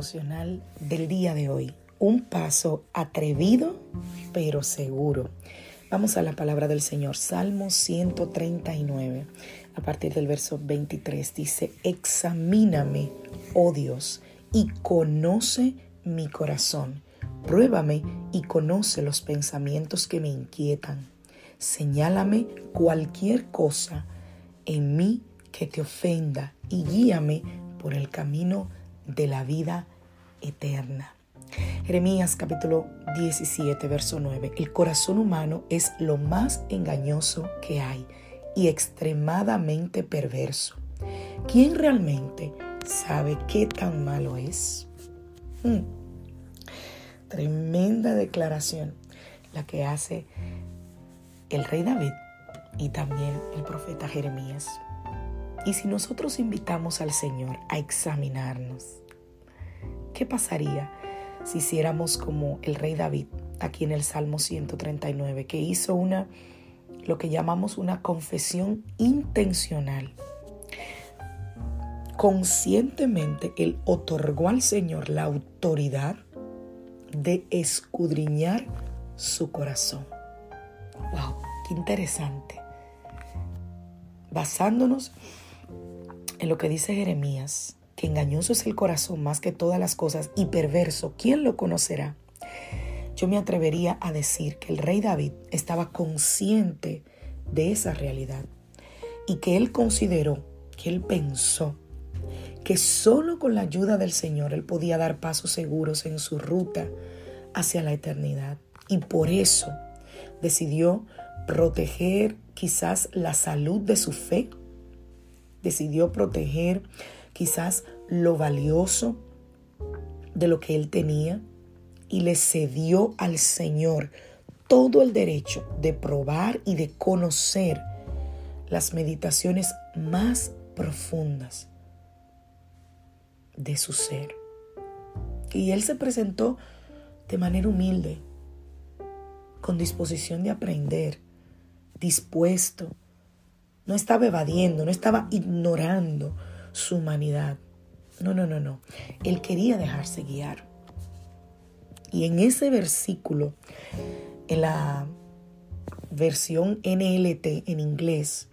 Del día de hoy. Un paso atrevido pero seguro. Vamos a la palabra del Señor. Salmo 139, a partir del verso 23, dice, Examíname, oh Dios, y conoce mi corazón. Pruébame y conoce los pensamientos que me inquietan. Señálame cualquier cosa en mí que te ofenda y guíame por el camino de la vida eterna. Jeremías capítulo 17, verso 9. El corazón humano es lo más engañoso que hay y extremadamente perverso. ¿Quién realmente sabe qué tan malo es? Hmm. Tremenda declaración la que hace el rey David y también el profeta Jeremías. Y si nosotros invitamos al Señor a examinarnos, ¿qué pasaría si hiciéramos como el rey David aquí en el Salmo 139, que hizo una, lo que llamamos una confesión intencional? Conscientemente él otorgó al Señor la autoridad de escudriñar su corazón. ¡Wow! ¡Qué interesante! Basándonos en lo que dice Jeremías, que engañoso es el corazón más que todas las cosas y perverso, ¿quién lo conocerá? Yo me atrevería a decir que el rey David estaba consciente de esa realidad y que él consideró, que él pensó, que solo con la ayuda del Señor él podía dar pasos seguros en su ruta hacia la eternidad. Y por eso decidió proteger quizás la salud de su fe decidió proteger quizás lo valioso de lo que él tenía y le cedió al Señor todo el derecho de probar y de conocer las meditaciones más profundas de su ser. Y él se presentó de manera humilde, con disposición de aprender, dispuesto no estaba evadiendo, no estaba ignorando su humanidad. No, no, no, no. Él quería dejarse guiar. Y en ese versículo, en la versión NLT en inglés,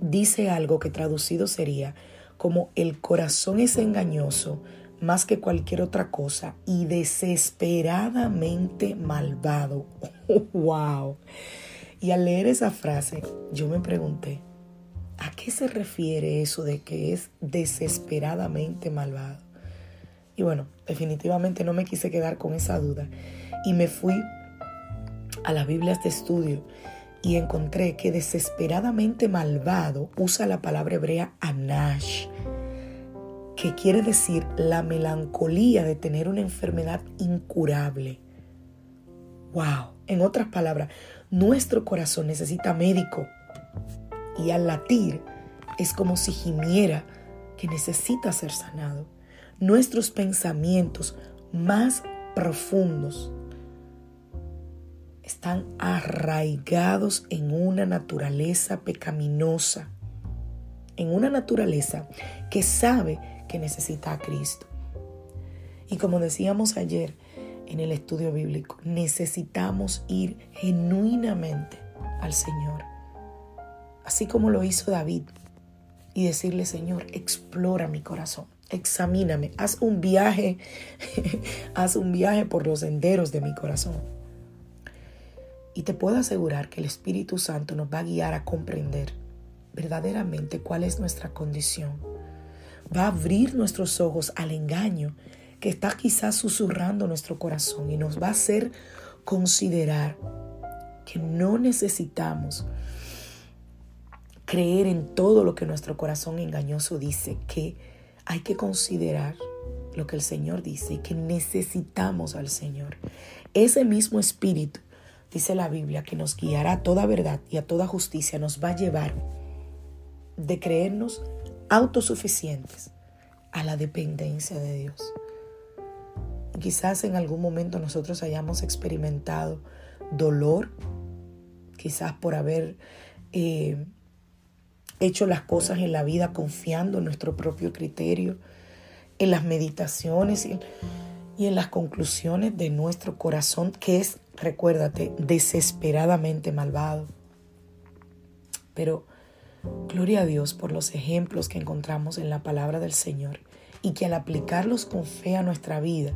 dice algo que traducido sería como el corazón es engañoso más que cualquier otra cosa y desesperadamente malvado. ¡Wow! Y al leer esa frase, yo me pregunté, ¿a qué se refiere eso de que es desesperadamente malvado? Y bueno, definitivamente no me quise quedar con esa duda y me fui a las Biblias de estudio y encontré que desesperadamente malvado usa la palabra hebrea anash, que quiere decir la melancolía de tener una enfermedad incurable. ¡Wow! En otras palabras, nuestro corazón necesita médico y al latir es como si gimiera que necesita ser sanado. Nuestros pensamientos más profundos están arraigados en una naturaleza pecaminosa, en una naturaleza que sabe que necesita a Cristo. Y como decíamos ayer, en el estudio bíblico. Necesitamos ir genuinamente al Señor, así como lo hizo David, y decirle, Señor, explora mi corazón, examíname, haz un viaje, haz un viaje por los senderos de mi corazón. Y te puedo asegurar que el Espíritu Santo nos va a guiar a comprender verdaderamente cuál es nuestra condición. Va a abrir nuestros ojos al engaño que está quizás susurrando nuestro corazón y nos va a hacer considerar que no necesitamos creer en todo lo que nuestro corazón engañoso dice, que hay que considerar lo que el Señor dice y que necesitamos al Señor. Ese mismo espíritu, dice la Biblia, que nos guiará a toda verdad y a toda justicia, nos va a llevar de creernos autosuficientes a la dependencia de Dios. quizás en algún momento nosotros hayamos experimentado dolor, quizás por haber eh, hecho las cosas en la vida confiando en nuestro propio criterio, en las meditaciones y, en las conclusiones de nuestro corazón, que es, recuérdate, desesperadamente malvado. Pero gloria a Dios por los ejemplos que encontramos en la palabra del Señor y que al aplicarlos con fe a nuestra vida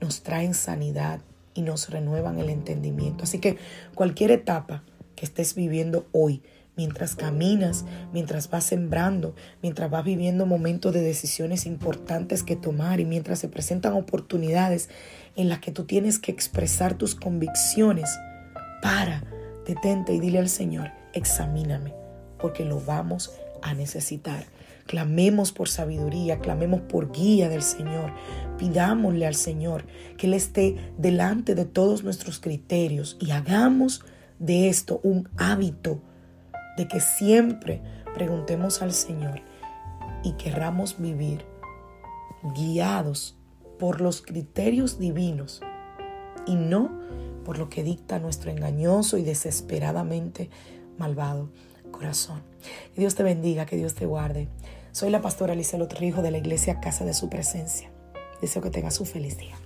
nos traen sanidad y nos renuevan el entendimiento. Así que cualquier etapa que estés viviendo hoy, mientras caminas, mientras vas sembrando, mientras vas viviendo momentos de decisiones importantes que tomar y mientras se presentan oportunidades en las que tú tienes que expresar tus convicciones, para, detente y dile al Señor, examíname, porque lo vamos a necesitar. Clamemos por sabiduría, clamemos por guía del Señor. Pidámosle al Señor que Él esté delante de todos nuestros criterios y hagamos de esto un hábito de que siempre preguntemos al Señor y querramos vivir guiados por los criterios divinos y no por lo que dicta nuestro engañoso y desesperadamente malvado corazón. Que Dios te bendiga, que Dios te guarde. Soy la pastora Alicia Rijo de la iglesia Casa de Su Presencia. Deseo que tengas un feliz día.